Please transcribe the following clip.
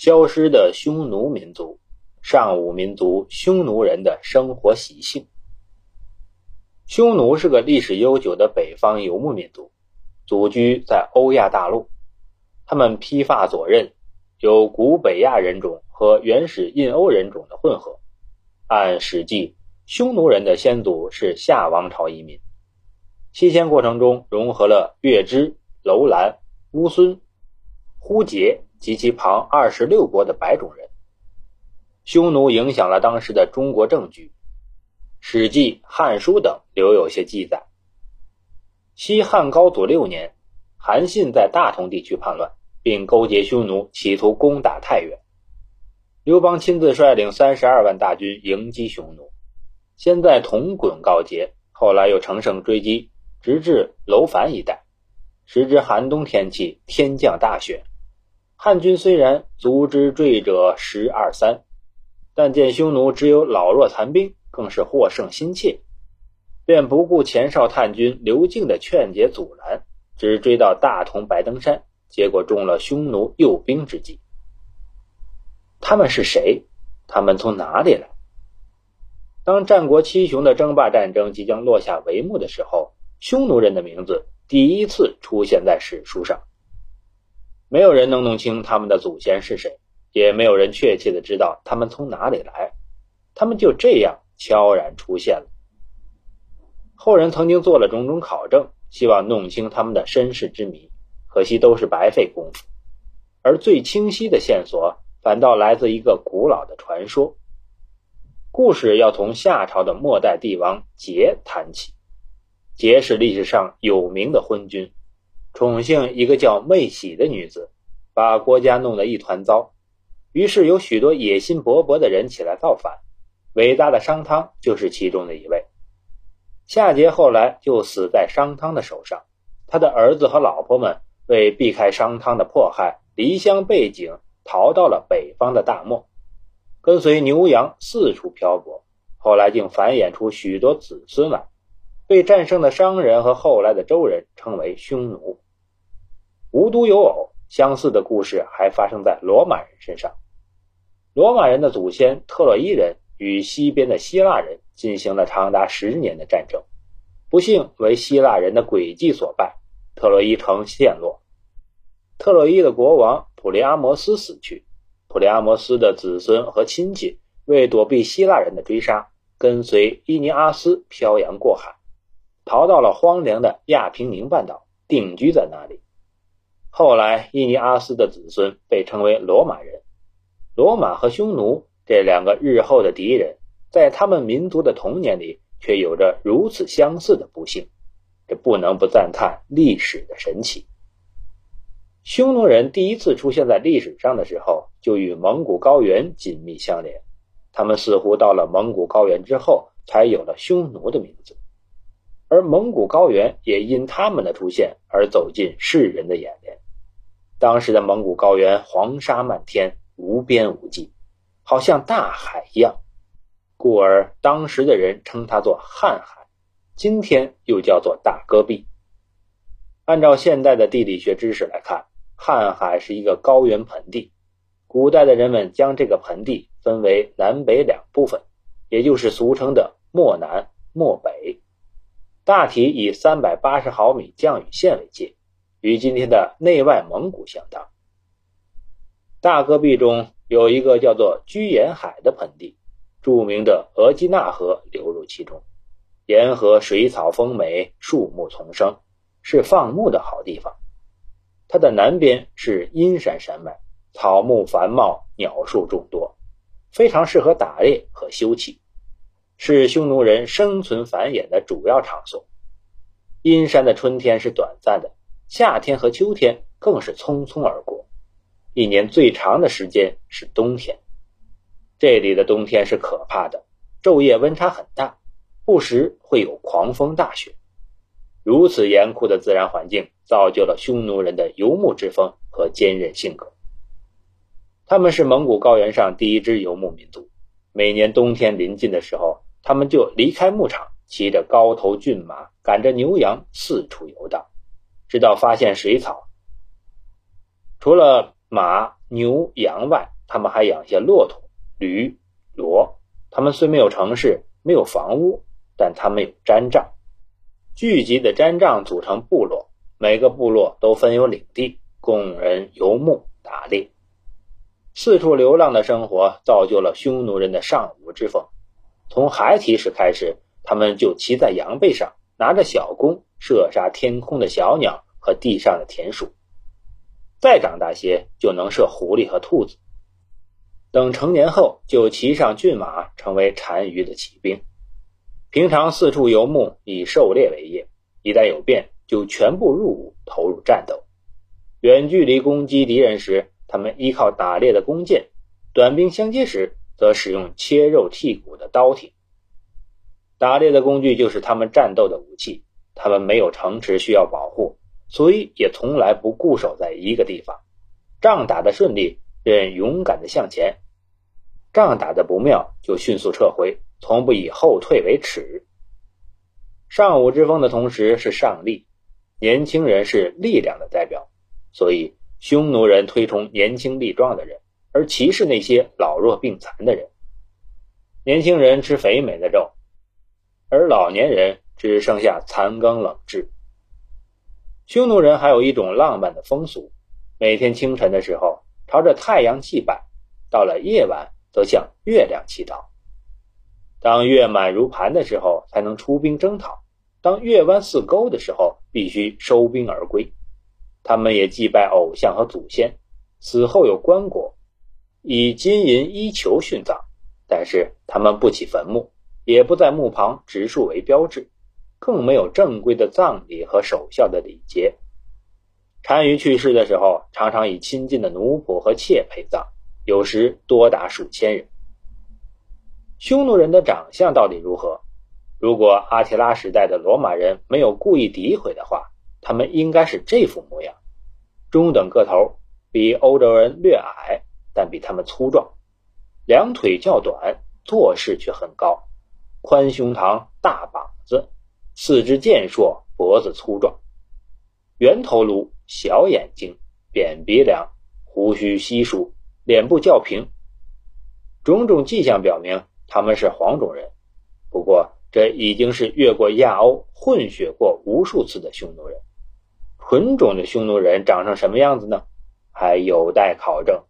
消失的匈奴民族，上古民族匈奴人的生活习性。匈奴是个历史悠久的北方游牧民族，祖居在欧亚大陆。他们披发左衽，有古北亚人种和原始印欧人种的混合。按《史记》，匈奴人的先祖是夏王朝移民，西迁过程中融合了月支、楼兰、乌孙、呼杰。及其旁二十六国的白种人，匈奴影响了当时的中国政局，《史记》《汉书》等留有些记载。西汉高祖六年，韩信在大同地区叛乱，并勾结匈奴，企图攻打太原。刘邦亲自率领三十二万大军迎击匈奴，先在铜滚告捷，后来又乘胜追击，直至楼烦一带。时值寒冬天气，天降大雪。汉军虽然足之坠者十二三，但见匈奴只有老弱残兵，更是获胜心切，便不顾前哨探军刘敬的劝解阻拦，只追到大同白登山，结果中了匈奴诱兵之计。他们是谁？他们从哪里来？当战国七雄的争霸战争即将落下帷幕的时候，匈奴人的名字第一次出现在史书上。没有人能弄清他们的祖先是谁，也没有人确切的知道他们从哪里来，他们就这样悄然出现了。后人曾经做了种种考证，希望弄清他们的身世之谜，可惜都是白费功夫。而最清晰的线索，反倒来自一个古老的传说。故事要从夏朝的末代帝王桀谈起。桀是历史上有名的昏君。宠幸一个叫妹喜的女子，把国家弄得一团糟。于是有许多野心勃勃的人起来造反，伟大的商汤就是其中的一位。夏桀后来就死在商汤的手上，他的儿子和老婆们为避开商汤的迫害，离乡背井，逃到了北方的大漠，跟随牛羊四处漂泊。后来竟繁衍出许多子孙来。被战胜的商人和后来的周人称为匈奴。无独有偶，相似的故事还发生在罗马人身上。罗马人的祖先特洛伊人与西边的希腊人进行了长达十年的战争，不幸为希腊人的诡计所败，特洛伊城陷落。特洛伊的国王普利阿摩斯死去，普利阿摩斯的子孙和亲戚为躲避希腊人的追杀，跟随伊尼阿斯漂洋过海。逃到了荒凉的亚平宁半岛，定居在那里。后来，伊尼阿斯的子孙被称为罗马人。罗马和匈奴这两个日后的敌人，在他们民族的童年里却有着如此相似的不幸，这不能不赞叹历史的神奇。匈奴人第一次出现在历史上的时候，就与蒙古高原紧密相连。他们似乎到了蒙古高原之后，才有了匈奴的名字。而蒙古高原也因他们的出现而走进世人的眼帘。当时的蒙古高原黄沙漫天，无边无际，好像大海一样，故而当时的人称它做瀚海，今天又叫做大戈壁。按照现代的地理学知识来看，瀚海是一个高原盆地。古代的人们将这个盆地分为南北两部分，也就是俗称的漠南、漠北。大体以三百八十毫米降雨线为界，与今天的内外蒙古相当。大戈壁中有一个叫做居延海的盆地，著名的额济纳河流入其中，沿河水草丰美，树木丛生，是放牧的好地方。它的南边是阴山山脉，草木繁茂，鸟兽众多，非常适合打猎和休憩。是匈奴人生存繁衍的主要场所。阴山的春天是短暂的，夏天和秋天更是匆匆而过。一年最长的时间是冬天。这里的冬天是可怕的，昼夜温差很大，不时会有狂风大雪。如此严酷的自然环境，造就了匈奴人的游牧之风和坚韧性格。他们是蒙古高原上第一支游牧民族。每年冬天临近的时候，他们就离开牧场，骑着高头骏马，赶着牛羊四处游荡，直到发现水草。除了马、牛、羊外，他们还养些骆驼、驴、骡。他们虽没有城市，没有房屋，但他们有毡帐。聚集的毡帐组成部落，每个部落都分有领地，供人游牧、打猎。四处流浪的生活造就了匈奴人的尚武之风。从孩提时开始，他们就骑在羊背上，拿着小弓，射杀天空的小鸟和地上的田鼠。再长大些，就能射狐狸和兔子。等成年后，就骑上骏马，成为单于的骑兵。平常四处游牧，以狩猎为业。一旦有变，就全部入伍，投入战斗。远距离攻击敌人时，他们依靠打猎的弓箭；短兵相接时，则使用切肉剔骨的刀挺。打猎的工具就是他们战斗的武器。他们没有城池需要保护。所以也从来不固守在一个地方，仗打得顺利，便勇敢的向前；仗打得不妙，就迅速撤回，从不以后退为耻。尚武之风的同时是尚力，年轻人是力量的代表，所以匈奴人推崇年轻力壮的人，而歧视那些老弱病残的人。年轻人吃肥美的肉，而老年人只剩下残羹冷炙。匈奴人还有一种浪漫的风俗，每天清晨的时候朝着太阳祭拜，到了夜晚则向月亮祈祷。当月满如盘的时候，才能出兵征讨；当月弯似钩的时候，必须收兵而归。他们也祭拜偶像和祖先，死后有棺椁，以金银衣裘殉葬。但是他们不起坟墓，也不在墓旁植树为标志。更没有正规的葬礼和守孝的礼节。单于去世的时候，常常以亲近的奴仆和妾陪葬，有时多达数千人。匈奴人的长相到底如何？如果阿提拉时代的罗马人没有故意诋毁的话，他们应该是这副模样：中等个头，比欧洲人略矮，但比他们粗壮；两腿较短，做事却很高，宽胸膛，大膀子。四肢健硕，脖子粗壮，圆头颅，小眼睛，扁鼻梁，胡须稀疏，脸部较平。种种迹象表明他们是黄种人。不过，这已经是越过亚欧、混血过无数次的匈奴人。纯种的匈奴人长成什么样子呢？还有待考证。